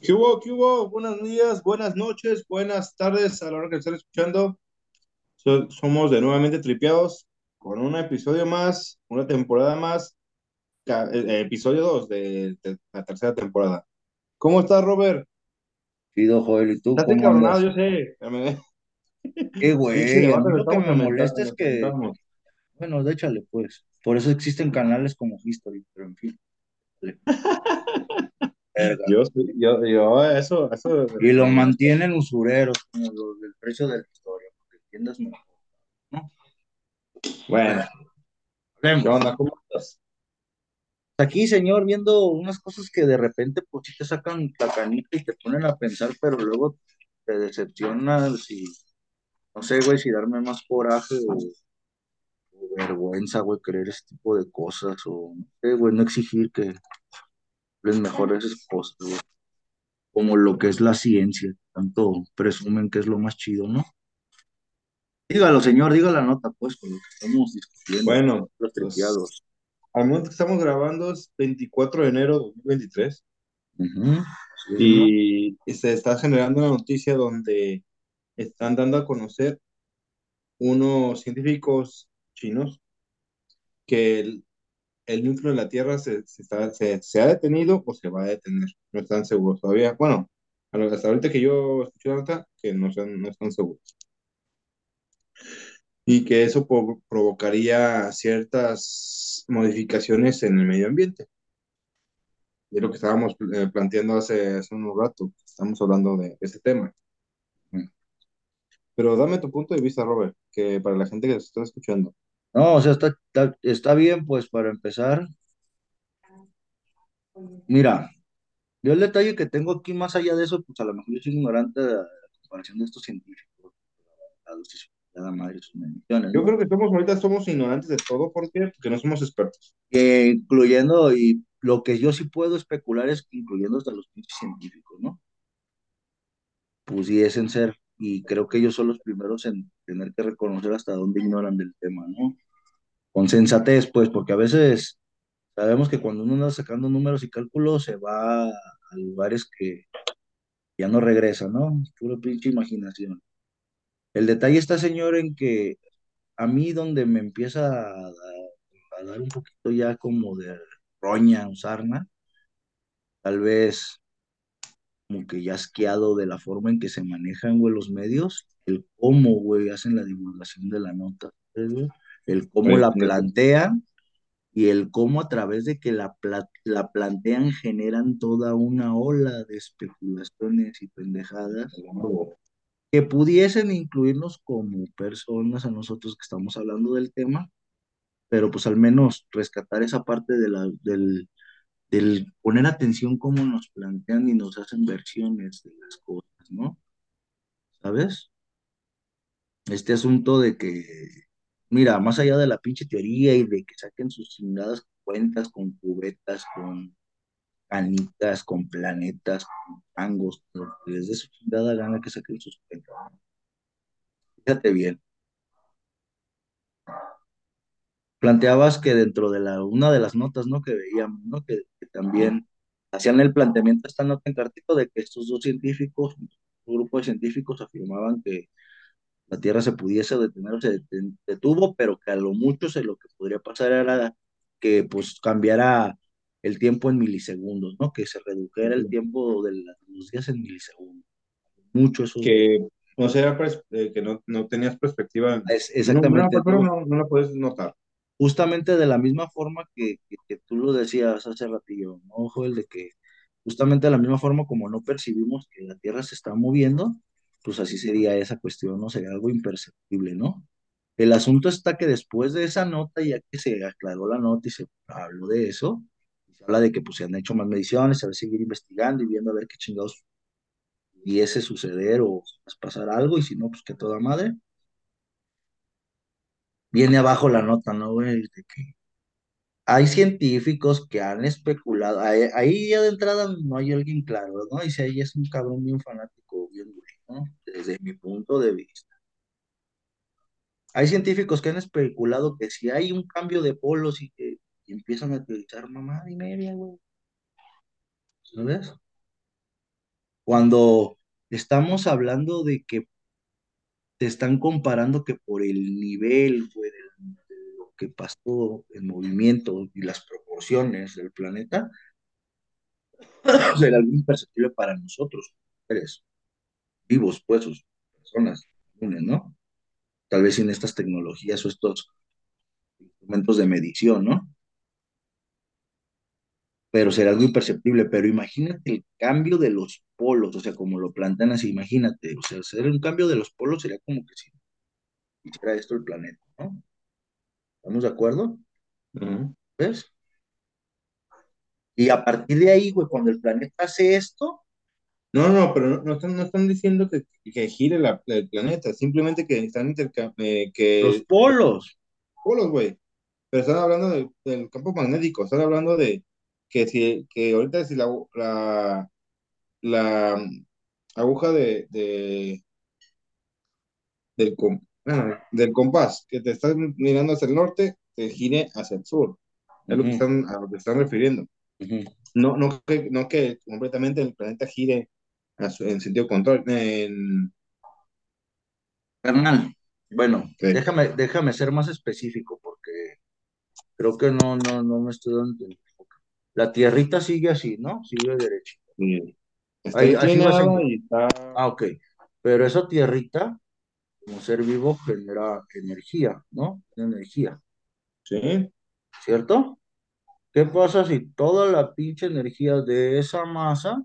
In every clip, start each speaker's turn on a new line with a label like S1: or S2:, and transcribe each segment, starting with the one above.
S1: ¿Qué hubo? ¿Qué hubo? Buenos días, buenas noches, buenas tardes a la hora que estén escuchando. So- somos de nuevamente tripeados con un episodio más, una temporada más, eh, eh, episodio 2 de, de la tercera temporada. ¿Cómo estás, Robert?
S2: Pido, Joel, ¿y tú
S1: Estás
S2: andas?
S1: yo sé.
S2: Qué güey, a mí
S1: lo
S2: que me molesta es que, bueno, déchale pues. Por eso existen canales como History, pero en fin, vale, verga.
S1: Yo, sí- yo, yo, eso, eso,
S2: Y lo mantienen usureros, como los del precio de la historia, porque entiendas mejor, ¿no?
S1: bueno,
S2: Bueno,
S1: ¿qué onda? ¿Cómo estás?
S2: Aquí, señor, viendo unas cosas que de repente, pues sí te sacan la canita y te ponen a pensar, pero luego te decepcionas y no sé, güey, si darme más coraje o vergüenza, güey, creer ese tipo de cosas o, no sé, güey, no exigir que les mejores esas cosas, güey, como lo que es la ciencia, tanto presumen que es lo más chido, ¿no? Dígalo, señor, diga la nota, pues, con lo que estamos discutiendo,
S1: Bueno,
S2: los
S1: pues
S2: tripiados.
S1: al momento que estamos grabando es 24 de enero de 2023.
S2: Ujú, Así es, señor.
S1: y se está generando una noticia donde están dando a conocer unos científicos chinos que el, núcleo de la Tierra se, se, está, se, se ha detenido o se va a detener. No están seguros todavía. Bueno, hasta ahorita que yo escuché la nota, que no, están- no están seguros. Y que eso provocaría ciertas modificaciones en el medio ambiente. De lo que estábamos eh, planteando hace, hace un rato. Estamos hablando de ese tema.
S2: Ujú.
S1: Pero dame tu punto de vista, Robert, que para la gente que nos está escuchando.
S2: No, o sea, está, está, está bien, pues, para empezar. Mira, yo el detalle que tengo aquí, más allá de eso, pues a lo mejor yo soy ignorante de la comparación de estos científicos, madre sus
S1: Yo
S2: ¿no?
S1: creo que somos ahorita somos ignorantes de todo, ¿por qué? Porque no somos expertos.
S2: Incluyendo, y lo que yo sí puedo especular es que incluyendo hasta los científicos, ¿no? Pudiesen ser, y creo que ellos son los primeros en tener que reconocer hasta dónde ignoran del tema, ¿no? Con sensatez, pues, porque a veces sabemos que cuando uno anda sacando números y cálculos se va a lugares que ya no regresa, ¿no? Puro pinche imaginación. El detalle está, señor, en que a mí donde me empieza a, dar un poquito ya como de roña o sarna, tal vez como que ya asqueado de la forma en que se manejan, güey, los medios, el cómo, güey, hacen la divulgación de la nota. El cómo la plantean y el cómo a través de que la, la plantean generan toda una ola de especulaciones y pendejadas que pudiesen incluirnos como personas a nosotros que estamos hablando del tema, pero pues al menos rescatar esa parte de la, del, del poner atención cómo nos plantean y nos hacen versiones de las cosas, ¿no? ¿Sabes? Este asunto de que, mira, más allá de la pinche teoría y de que saquen sus chingadas cuentas con cubetas, con canitas, con planetas, con tangos, dé su chingada gana que saquen sus cuentas. Fíjate bien, planteabas que dentro de la, una de las notas, ¿no? Que veíamos, ¿no? Que, que también hacían el planteamiento esta nota en cartito de que estos dos científicos, un grupo de científicos afirmaban que la Tierra se pudiese detener o se detuvo, pero que a lo mucho se lo que podría pasar era que pues cambiara el tiempo en milisegundos, ¿no? Que se redujera el tiempo de los días en milisegundos. Mucho eso
S1: Que no sea eh, que no, no tenías perspectiva.
S2: es exactamente, ¿no?
S1: no, no la puedes notar.
S2: Justamente de la misma forma que, que, que tú lo decías hace ratillo, ¿no, Joel? De que justamente de la misma forma como no percibimos que la Tierra se está moviendo, pues así sería esa cuestión, ¿no? Sería algo imperceptible, ¿no? El asunto está que después de esa nota, ya que se aclaró la nota y se habló de eso, se habla de que pues se han hecho más mediciones, se va a seguir investigando y viendo a ver qué chingados pudiese suceder o pasar algo, y si no, pues que toda madre. Viene abajo la nota, ¿no, güey? De que hay científicos que han especulado, ahí, ya de entrada no hay alguien claro, ¿no? Y si ahí es un cabrón bien fanático. Desde mi punto de vista. Hay científicos que han especulado que si hay un cambio de polos y que empiezan a teorizar mamá y media, güey, ¿sabes? Cuando estamos hablando de que te están comparando que por el nivel, güey, de lo que pasó, el movimiento y las proporciones del planeta, será algo imperceptible para nosotros, seres vivos, pues, sus personas comunes, ¿no? Tal vez sin estas tecnologías o estos instrumentos de medición, ¿no? Pero será algo imperceptible, pero imagínate el cambio de los polos, o sea, como lo plantean así, imagínate, o sea, hacer un cambio de los polos sería como que si hiciera esto el planeta, ¿no? ¿Estamos de acuerdo? ¿Ves? Y a partir de ahí, güey, cuando el planeta hace esto,
S1: No, no, pero no, no están, no están diciendo que, que gire la- el planeta, simplemente que están eh,
S2: los
S1: que
S2: polos,
S1: polos, güey. Pero están hablando de- del campo magnético, están hablando de que si que ahorita si la, la, la aguja de, de- del, com- ah, del compás que te estás mirando hacia el norte, te gire hacia el sur. Es lo que están, a lo que están refiriendo. No, no, que, no que completamente el planeta gire en sentido contrario. En,
S2: Carnal, bueno,
S1: sí,
S2: déjame, déjame ser más específico porque creo que no, no, no me estoy dando. La tierrita sigue así, ¿no? Sigue derechita.
S1: sí. Está
S2: Ahí,
S1: y está.
S2: Ah, ok. Pero esa tierrita, como ser vivo, genera energía, ¿no? Energía,
S1: Sí,
S2: ¿cierto? ¿Qué pasa si toda la pinche energía de esa masa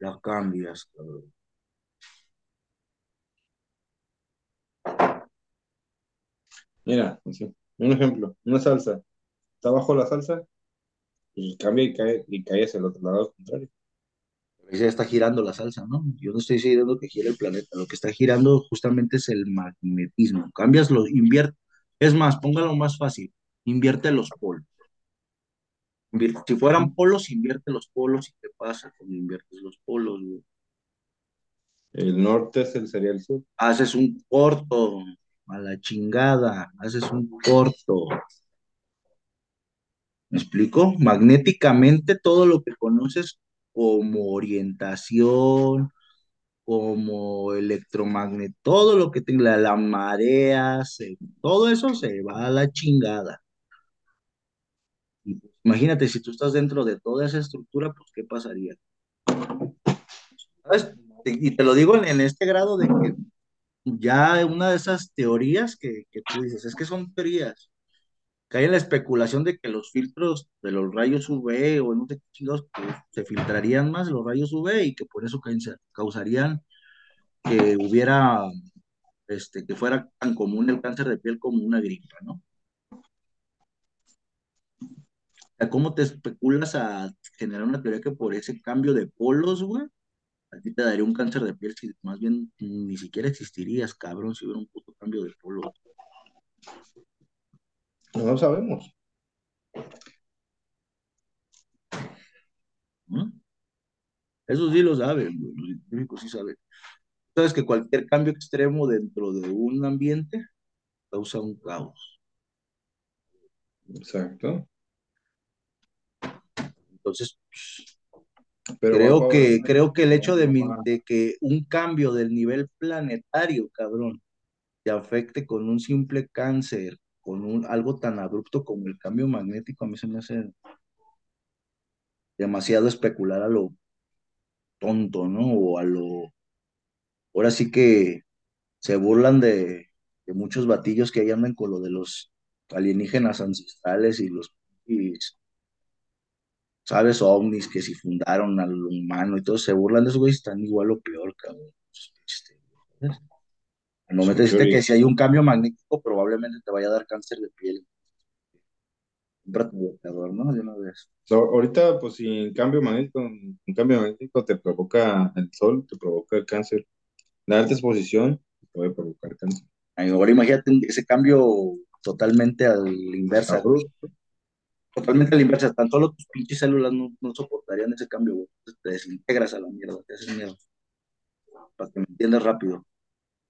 S2: la cambias, cabrón?
S1: mira. Un ejemplo, una salsa. Está abajo la salsa y cambia y cae, y cae hacia el otro lado contrario.
S2: Ya está girando la salsa, ¿no? Yo no estoy diciendo que gire el planeta, lo que está girando justamente es el magnetismo. Cambias los, invierte. Es más, póngalo más fácil, invierte los polos. Invierte- Si fueran polos, invierte los polos y qué pasa cuando inviertes los polos, güey?
S1: El norte es el, sería el sur.
S2: Haces un corto, a la chingada, haces un corto. ¿Me explico? Magnéticamente todo lo que conoces como orientación, como electromagnetismo, todo lo que tenga, la, la marea, se- todo eso se va a la chingada. Imagínate, si tú estás dentro de toda esa estructura, pues, ¿qué pasaría? Y te lo digo en, este grado de que ya una de esas teorías que, que tú dices, es que son teorías, cae en la especulación de que los filtros de los rayos UV o no sé qué pues, se filtrarían más los rayos UV y que por eso causarían que hubiera este, que fuera tan común el cáncer de piel como una gripa, ¿no? O sea, ¿cómo te especulas a generar una teoría que por ese cambio de polos, güey, a ti te daría un cáncer de piel si más bien ni siquiera existirías, cabrón, si hubiera un puto cambio de polos?
S1: No lo sabemos.
S2: Eso sí lo saben, güey, los científicos sí saben. Sabes que cualquier cambio extremo dentro de un ambiente causa un caos.
S1: Exacto.
S2: Entonces,
S1: Pero
S2: creo que, creo que el hecho de, mi- de que un cambio del nivel planetario, cabrón, te afecte con un simple cáncer, con un, algo tan abrupto como el cambio magnético, a mí se me hace demasiado especular a lo tonto, ¿no? O a lo... Ahora sí que se burlan de, de muchos batillos que ahí andan con lo de los alienígenas ancestrales y los... y, ¿Sabes? ovnis que si fundaron al humano y todo, se burlan de esos güeyes, están igual o peor, cabrón. Momento
S1: Son
S2: dijiste que si hay un cambio magnético, probablemente te vaya a dar cáncer de piel. Compra tu bloqueador, ¿no? De una vez.
S1: So, ahorita, pues, si en cambio magnético, un cambio magnético te provoca el sol, te provoca el cáncer. La alta exposición puede provocar cáncer.
S2: Ahora imagínate un- ese cambio totalmente al inversa, güey.
S1: Abrupto.
S2: Totalmente al inversa. Tan solo tus pinches células no, soportarían ese cambio, güey. Te desintegras a la mierda, te haces mierda. Para que me entiendas rápido.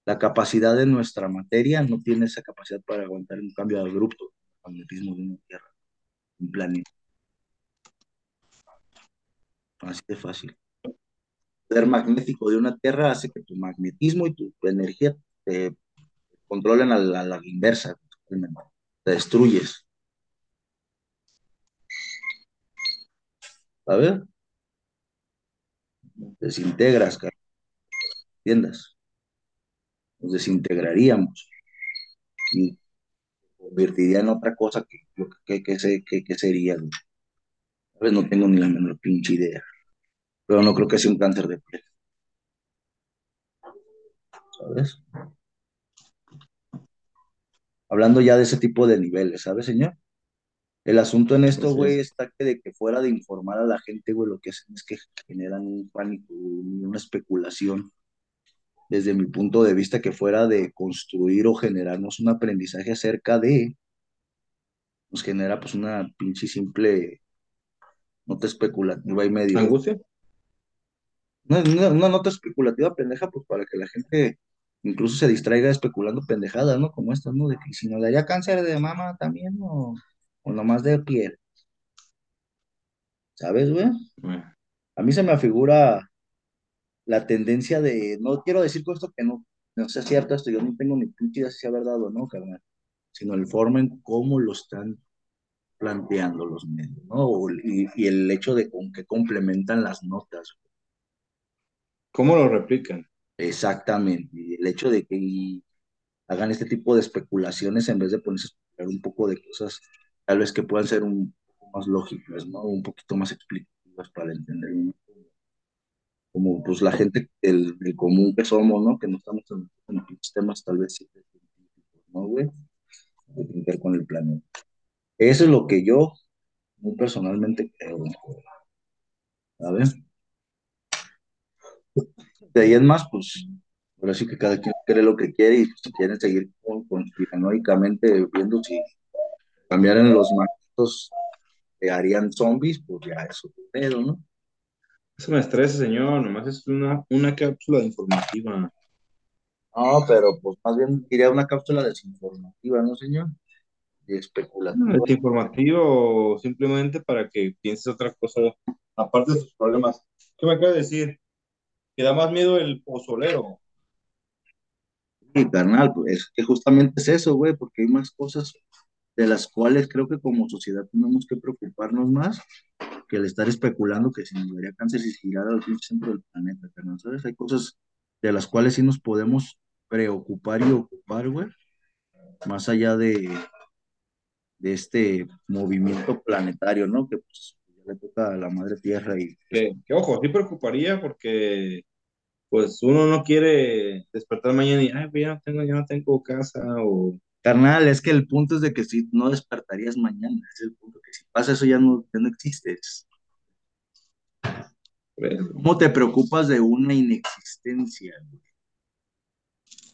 S2: La capacidad de nuestra materia no tiene esa capacidad para aguantar un cambio abrupto. El magnetismo de una tierra, un planeta. Así de fácil. poder magnético de una tierra hace que tu magnetismo y tu, energía te controlen a la, a la inversa, te destruyes. ¿Sabes? Desintegras, cara. ¿Entiendas? Nos desintegraríamos y convertiría en otra cosa que, que, que, que, sería. No tengo ni la menor pinche idea. Pero no creo que sea un cáncer de piel. ¿Sabes? Hablando ya de ese tipo de niveles, ¿sabes, señor? El asunto en esto, güey, está que de que fuera de informar a la gente, güey, lo que hacen es que generan un pánico, una especulación, desde mi punto de vista, que fuera de construir o generarnos un aprendizaje acerca de, nos genera pues una pinche simple nota especulativa y medio.
S1: ¿Angustia?
S2: Una, una, nota especulativa pendeja, pues para que la gente incluso se distraiga especulando pendejadas, ¿no? Como estas, ¿no? De que si nos daría cáncer de mama también, o, o nomás de piel. ¿Sabes, güey? A mí se me afigura la tendencia de, no quiero decir con esto que no, no sea cierto esto, yo no tengo ni pinche idea si sea verdad o no, carnal, sino el forma en cómo lo están planteando los medios, ¿no? Y, y el hecho de con que complementan las notas.
S1: ¿Cómo lo replican?
S2: Exactamente, y el hecho de que hagan este tipo de especulaciones en vez de ponerse a especular un poco de cosas tal vez que puedan ser un poco más lógicas, ¿no? Un poquito más explicativas para entender como pues la gente, el, el, común que somos, ¿no? Que no estamos en, en temas tal vez ¿no, güey? De ver con el planeta. Eso es lo que yo muy personalmente creo. ¿Sabes? De ahí en más, pues, ahora sí que cada quien cree lo que quiere y pues, quieren seguir conspiranoicamente viendo si cambiaran los magnetos, harían zombies, pues ya eso es pedo, ¿no?
S1: Eso me estresa, señor, nomás es una, una cápsula informativa.
S2: No, pero pues más bien diría una cápsula desinformativa, ¿no, señor? De especulativa.
S1: Desinformativo simplemente para que pienses otra cosa, aparte de sus problemas. ¿Qué me acaba de decir? Que da más miedo el pozolero.
S2: Sí, carnal, pues que justamente es eso, güey, porque hay más cosas de las cuales creo que como sociedad tenemos que preocuparnos más que el estar especulando que si nos daría cáncer si girara al centro del planeta, carnal, ¿sabes? Hay cosas de las cuales sí nos podemos preocupar y ocupar, güey, más allá de, de este movimiento planetario, ¿no? Que pues le toca a la madre tierra y...
S1: Que, que ojo, sí preocuparía porque pues uno no quiere despertar mañana y, ay, pues ya no tengo, ya no tengo casa o...
S2: Carnal, es que el punto es de que si no despertarías mañana, es el punto que si pasa eso ya no, ya no existes. ¿Cómo te preocupas de una inexistencia?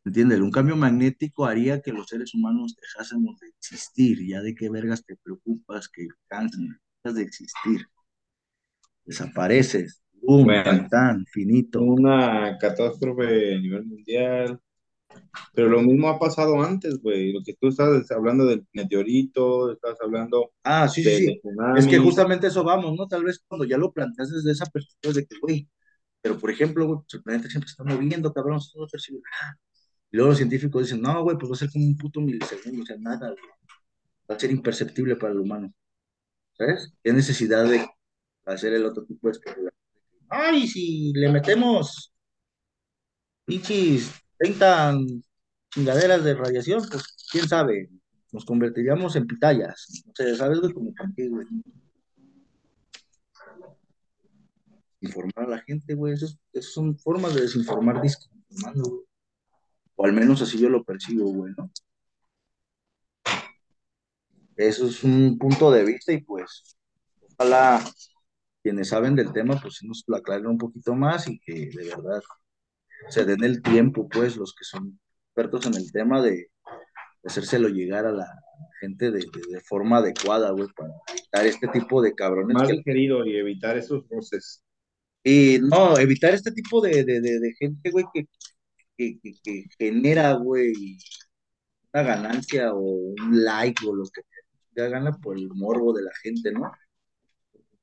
S2: ¿Entiendes? Un cambio magnético haría que los seres humanos dejásemos de existir. ¿Ya de qué vergas te preocupas que cansen? Dejas de existir. Desapareces. ¡Bum! Bueno, tan, finito.
S1: Una catástrofe a nivel mundial. Pero lo mismo ha pasado antes, güey. Lo que tú estás hablando del meteorito, estás hablando.
S2: Ah, sí, de, sí. es que justamente eso vamos, ¿no? Tal vez cuando ya lo planteas desde esa perspectiva de que, güey, pero por ejemplo, güey, pues el planeta siempre está moviendo, cabrón, no y luego los científicos dicen, no, güey, pues va a ser como un puto milisegundo, o sea, nada, güey. Va a ser imperceptible para el humano. ¿Sabes? ¿Qué necesidad de hacer el otro tipo de especulación? Ay, si le metemos pinches 30 chingaderas de radiación, pues quién sabe, nos convertiríamos en pitayas. O sea, ¿sabes, güey? Como qué, güey. Informar a la gente, güey, esas son formas de desinformar desinformando, güey. O al menos así yo lo percibo, güey, ¿no? Eso es un punto de vista y pues ojalá quienes saben del tema pues nos lo aclaren un poquito más y que de verdad se den el tiempo pues los que son expertos en el tema de, hacérselo llegar a la gente de, de, forma adecuada, güey, para evitar este tipo de cabrones.
S1: Más que... querido y evitar esos roces.
S2: Y no, evitar este tipo de, de gente, güey, que, que, que, genera, güey, una ganancia o un like o lo que te gana por el morbo de la gente, ¿no?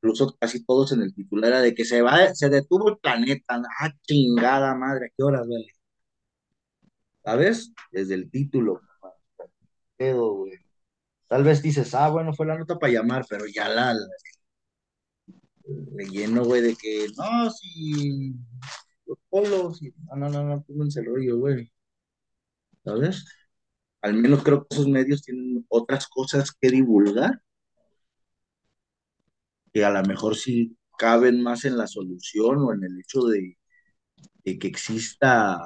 S2: Incluso casi todos en el titular era de que se va, se detuvo el planeta, ah, chingada madre, ¿a qué horas, güey? ¿Sabes? Desde el título. Pedo, güey. Tal vez dices, ah, bueno, fue la nota para llamar, pero ya la, la relleno, güey, de que no, si los polos, y, no, no, no, no, pónganse el rollo, güey. ¿Sabes? Al menos creo que esos medios tienen otras cosas que divulgar que a lo mejor sí caben más en la solución o en el hecho de, de que exista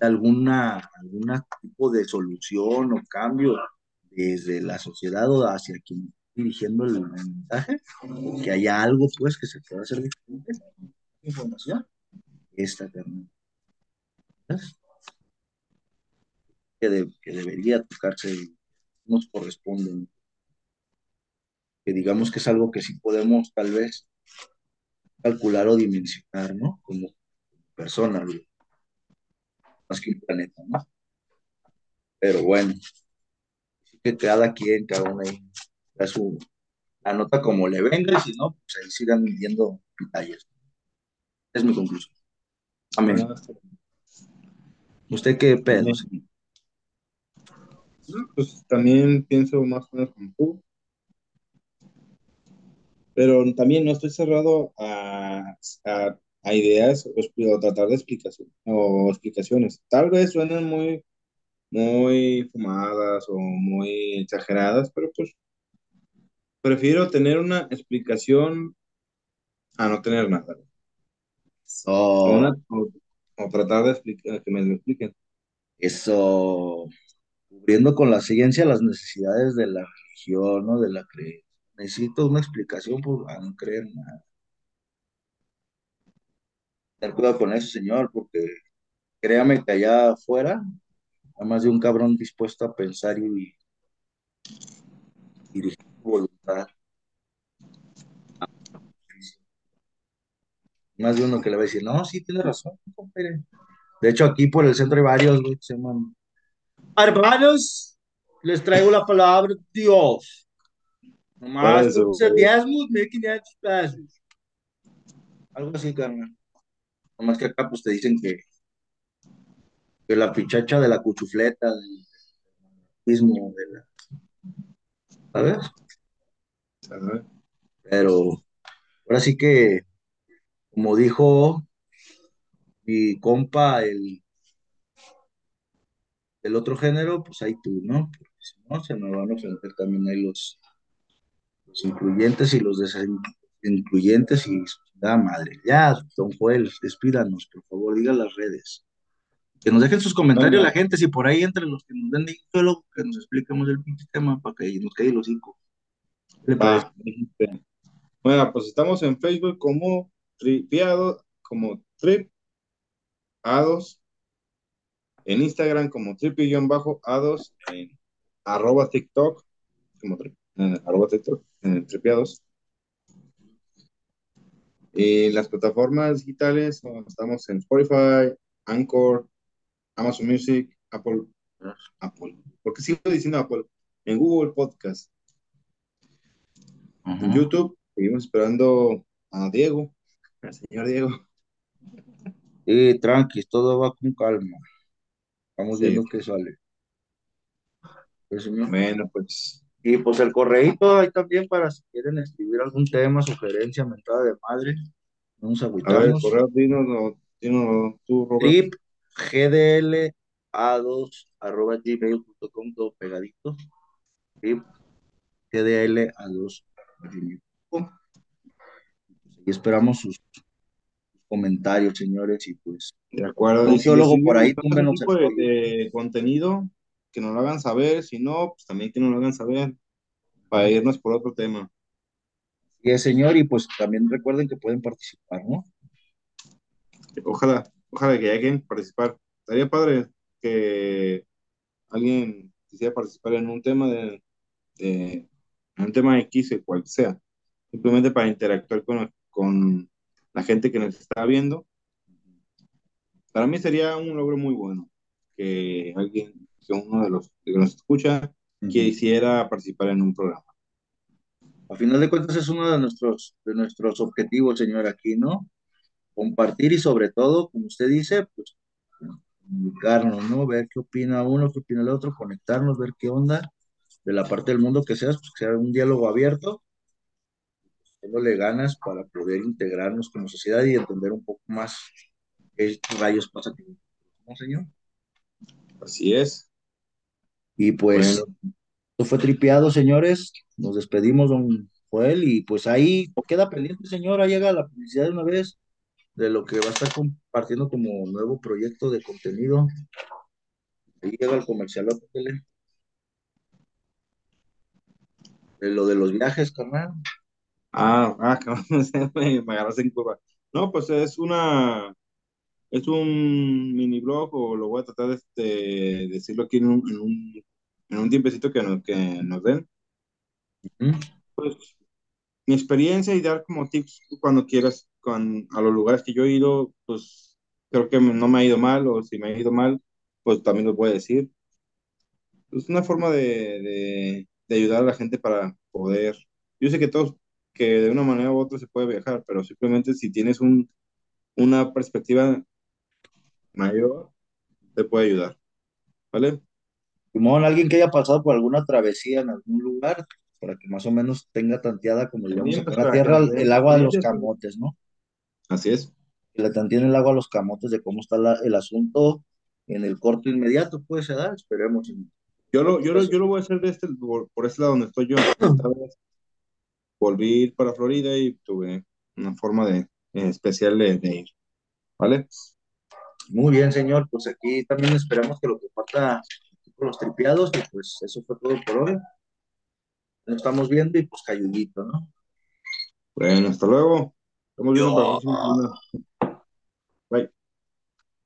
S2: alguna, alguna tipo de solución o cambio desde la sociedad o hacia quien dirigiendo el, mensaje, que haya algo pues que se pueda hacer diferente. Información. Esta. ¿Sabes? Que, de- que debería tocarse, nos corresponde. Que digamos que es algo que sí podemos tal vez calcular o dimensionar, ¿no? Como personas, güey. más que un planeta, ¿no? Pero bueno, que cada quien, cada uno ahí, da su, la nota como le venga, y si no, pues ahí sigan midiendo detalles. Es mi conclusión. Amén. ¿Usted qué pedo?
S1: Pues también pienso más o menos como tú, pero también no estoy cerrado a, a, a ideas o, tratar de explicación, o explicaciones. Tal vez suenen muy, muy fumadas o muy exageradas, pero pues prefiero tener una explicación a no tener nada. O,
S2: Eso,
S1: una, o, o tratar de explicar, que me lo expliquen.
S2: eso, cubriendo con la ciencia las necesidades de la religión, ¿no? De la creencia. Necesito una explicación por a no creer nada. Tener cuidado con eso, señor, porque créame que allá afuera, hay más de un cabrón dispuesto a pensar y dirigir su voluntad. Más de uno que le va a decir, no, sí, tiene razón, compadre. De hecho, aquí por el centro hay varios, llaman. Hermanos, les traigo la palabra Dios. Nomás
S1: eso,
S2: puse diezmos, 1500 pesos. Algo así, carnal. Nomás que acá, pues te dicen que, que la pichacha de la cuchufleta, del mismo, de la, ¿sabes? Pero ahora sí que, como dijo mi compa, el, el otro género, pues ahí tú, ¿no? Porque si no, se me van a ofender también ahí los, los incluyentes y los desincluyentes y da madre. Ya, don Joel, despídanos, por favor, diga las redes. Que nos dejen sus comentarios la gente, si por ahí entre los que nos den de solo que nos expliquemos el pinche tema para que nos caiga los cinco.
S1: Bueno, pues estamos en Facebook como Tripiado, como Trip A2, en Instagram como Tripi-A2, en arroba TikTok, como tri- en arroba TikTok, en Tripiados. Y las plataformas digitales, estamos en Spotify, Anchor, Amazon Music, Apple, Apple. ¿Por qué sigo diciendo Apple? En Google Podcast, en. YouTube, seguimos esperando a Diego, al señor Diego.
S2: Y tranqui, todo va con calma. Estamos
S1: Sí.
S2: viendo qué sale. Señor.
S1: Bueno, pues
S2: Y pues el correíto ahí también para si quieren escribir algún tema, sugerencia, mentada de madre. No nos
S1: A ver, correo, dinos, dinos tú, Robert.
S2: Trip gdla2 arroba gmail.com todo pegadito. Trip gdla2 gmail.com. Y esperamos sus, comentarios, señores, y pues
S1: De acuerdo.
S2: un
S1: si sirve
S2: por ahí,
S1: tipo de,
S2: rollo.
S1: de contenido, que nos lo hagan saber. Si no, pues también que nos lo hagan saber para irnos por otro tema.
S2: El señor, y pues también recuerden que pueden participar, ¿no?
S1: Ojalá, ojalá que lleguen a participar. Estaría padre que alguien quisiera participar en un tema de, de en un tema X, el cual sea, simplemente para interactuar con, con la gente que nos está viendo. Para mí sería un logro muy bueno que alguien, uno de los que nos escucha, quisiera participar en un programa.
S2: A final de cuentas es uno de nuestros, de nuestros objetivos, señor, aquí, ¿no? Compartir y sobre todo, como usted dice, pues comunicarnos, ¿no? Ver qué opina uno, qué opina el otro, conectarnos, ver qué onda de la parte del mundo que seas, pues que sea un diálogo abierto, dándole ganas para poder integrarnos como sociedad y entender un poco más qué rayos pasa aquí, ¿no, señor?
S1: Así es.
S2: Y
S1: Bueno,
S2: pues, esto fue tripeado, señores. Nos despedimos, don Joel, y pues ahí queda pendiente, señor. Ahí llega la publicidad de una vez de lo que va a estar compartiendo como nuevo proyecto de contenido. Ahí llega el comercial, de lo de los viajes, carnal.
S1: ah, ah, me, agarraste en curva. No, pues es una, es un mini blog o lo voy a tratar de este, decirlo aquí en un, en un, en un tiempecito que nos, que nos den. Pues mi experiencia y dar como tips cuando quieras con, a los lugares que yo he ido, pues creo que no me ha ido mal o si me ha ido mal, pues también lo voy a decir. Es una forma de, de, de ayudar a la gente para poder. Yo sé que todos, que de una manera u otra se puede viajar, pero simplemente si tienes un, una perspectiva mayor, te puede ayudar, ¿vale?
S2: Simón, alguien que haya pasado por alguna travesía en algún lugar, para que más o menos tenga tanteada, como le llamamos
S1: También,
S2: acá
S1: pues
S2: la tierra, el agua de los camotes, ¿no?
S1: Así es.
S2: Que le tanteen el agua a los camotes de cómo está la- el asunto en el corto inmediato, puede ser, esperemos en
S1: Yo lo, yo lo,
S2: plazo.
S1: yo lo voy a hacer de este, por, por este lado donde estoy yo. Esta vez volví para Florida y tuve una forma de, eh, especial de, de ir, ¿vale?
S2: Muy bien, señor, pues aquí también esperamos que lo que falta con los tripeados, y pues eso fue todo por hoy. Nos estamos viendo y pues cayuguito, ¿no?
S1: Bueno, hasta luego. Estamos viendo